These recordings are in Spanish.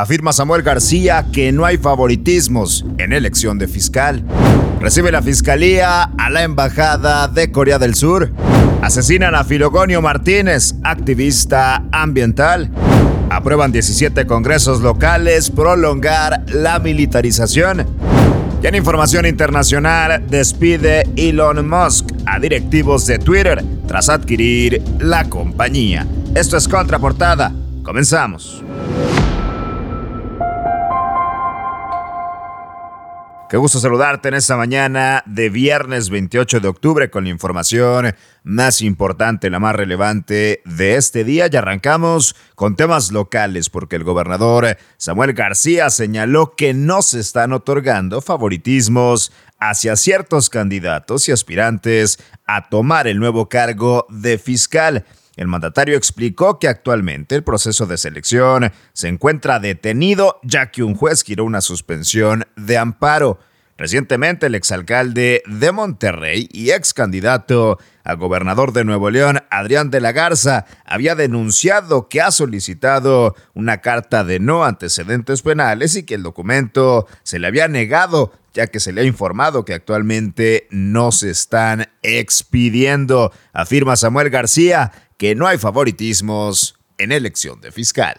Afirma Samuel García que no hay favoritismos en elección de fiscal. Recibe la fiscalía a la embajada de Corea del Sur. Asesinan a Filogonio Martínez, activista ambiental. Aprueban 17 congresos locales prolongar la militarización. Y en información internacional, despide Elon Musk a directivos de Twitter tras adquirir la compañía. Esto es Contraportada. Comenzamos. Qué gusto saludarte en esta mañana de viernes 28 de octubre con la información más importante, la más relevante de este día. Y arrancamos con temas locales porque el gobernador Samuel García señaló que no se están otorgando favoritismos hacia ciertos candidatos y aspirantes a tomar el nuevo cargo de fiscal. El mandatario explicó que actualmente el proceso de selección se encuentra detenido ya que un juez giró una suspensión de amparo. Recientemente el exalcalde de Monterrey y ex candidato a gobernador de Nuevo León, Adrián de la Garza, había denunciado que ha solicitado una carta de no antecedentes penales y que el documento se le había negado, ya que se le ha informado que actualmente no se están expidiendo. Afirma Samuel García que no hay favoritismos en elección de fiscal.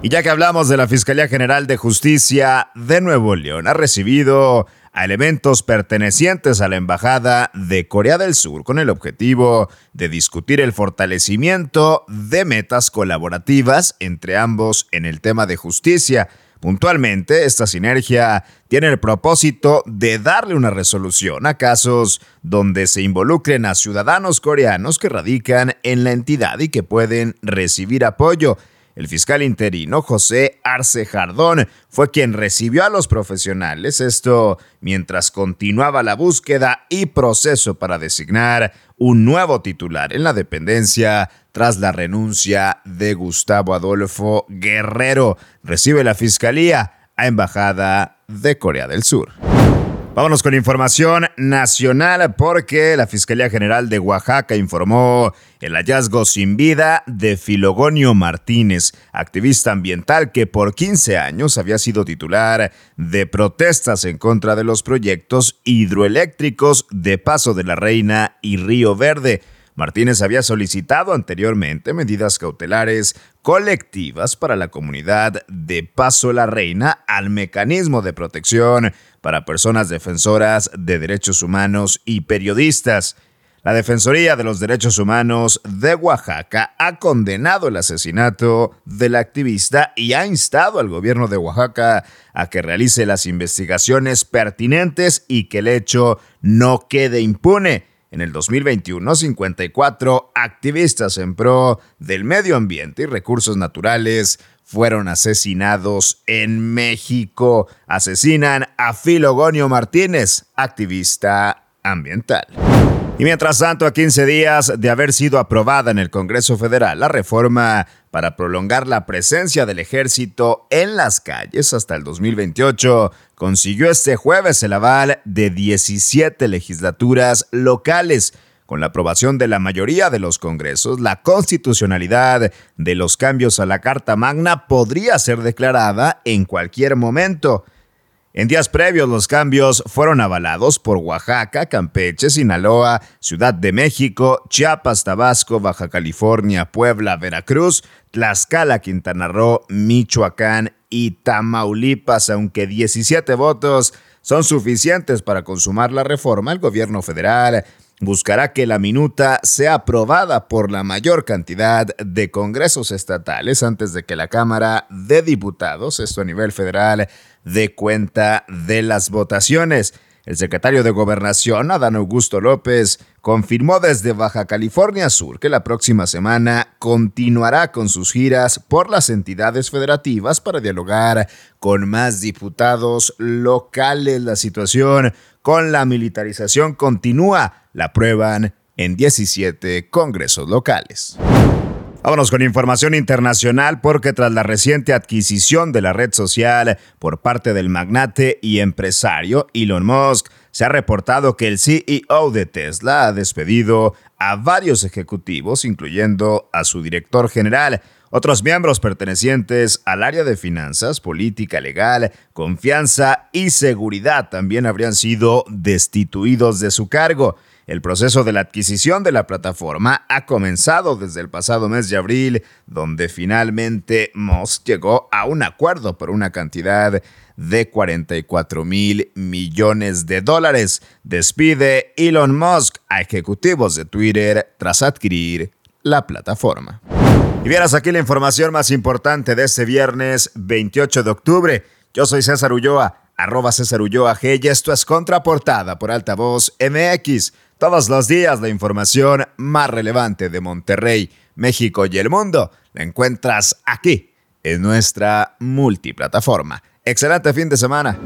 Y ya que hablamos de la Fiscalía General de Justicia de Nuevo León, ha recibido a elementos pertenecientes a la Embajada de Corea del Sur con el objetivo de discutir el fortalecimiento de metas colaborativas entre ambos en el tema de justicia. Puntualmente, esta sinergia tiene el propósito de darle una resolución a casos donde se involucren a ciudadanos coreanos que radican en la entidad y que pueden recibir apoyo. El fiscal interino José Arce Jardón fue quien recibió a los profesionales, esto mientras continuaba la búsqueda y proceso para designar un nuevo titular en la dependencia tras la renuncia de Gustavo Adolfo Guerrero. Recibe la Fiscalía a Embajada de Corea del Sur. Vámonos con información nacional porque la Fiscalía General de Oaxaca informó el hallazgo sin vida de Filogonio Martínez, activista ambiental que por 15 años había sido titular de protestas en contra de los proyectos hidroeléctricos de Paso de la Reina y Río Verde. Martínez había solicitado anteriormente medidas cautelares colectivas para la comunidad de Paso la Reina al mecanismo de protección para personas defensoras de derechos humanos y periodistas. La Defensoría de los Derechos Humanos de Oaxaca ha condenado el asesinato del activista y ha instado al gobierno de Oaxaca a que realice las investigaciones pertinentes y que el hecho no quede impune. En el 2021, 54 activistas en pro del medio ambiente y recursos naturales fueron asesinados en México. Asesinan a Filogonio Martínez, activista ambiental. Y mientras tanto, a 15 días de haber sido aprobada en el Congreso Federal la reforma para prolongar la presencia del ejército en las calles hasta el 2028, consiguió este jueves el aval de 17 legislaturas locales. Con la aprobación de la mayoría de los congresos, la constitucionalidad de los cambios a la Carta Magna podría ser declarada en cualquier momento. En días previos los cambios fueron avalados por Oaxaca, Campeche, Sinaloa, Ciudad de México, Chiapas, Tabasco, Baja California, Puebla, Veracruz, Tlaxcala, Quintana Roo, Michoacán y Tamaulipas, aunque 17 votos son suficientes para consumar la reforma, el gobierno federal buscará que la minuta sea aprobada por la mayor cantidad de congresos estatales antes de que la Cámara de Diputados, esto a nivel federal, dé cuenta de las votaciones. El secretario de Gobernación, Adán Augusto López, confirmó desde Baja California Sur que la próxima semana continuará con sus giras por las entidades federativas para dialogar con más diputados locales. La situación con la militarización continúa, la prueban en 17 congresos locales. Vámonos con información internacional porque tras la reciente adquisición de la red social por parte del magnate y empresario Elon Musk, se ha reportado que el CEO de Tesla ha despedido a varios ejecutivos, incluyendo a su director general. Otros miembros pertenecientes al área de finanzas, política legal, confianza y seguridad también habrían sido destituidos de su cargo. El proceso de la adquisición de la plataforma ha comenzado desde el pasado mes de abril, donde finalmente Musk llegó a un acuerdo por una cantidad de 44 mil millones de dólares. Despide Elon Musk a ejecutivos de Twitter tras adquirir la plataforma. Y vieras aquí la información más importante de este viernes 28 de octubre. Yo soy César Ulloa, arroba César Ulloa G y esto es Contraportada por Altavoz MX. Todos los días la información más relevante de Monterrey, México y el mundo la encuentras aquí en nuestra multiplataforma. Excelente fin de semana.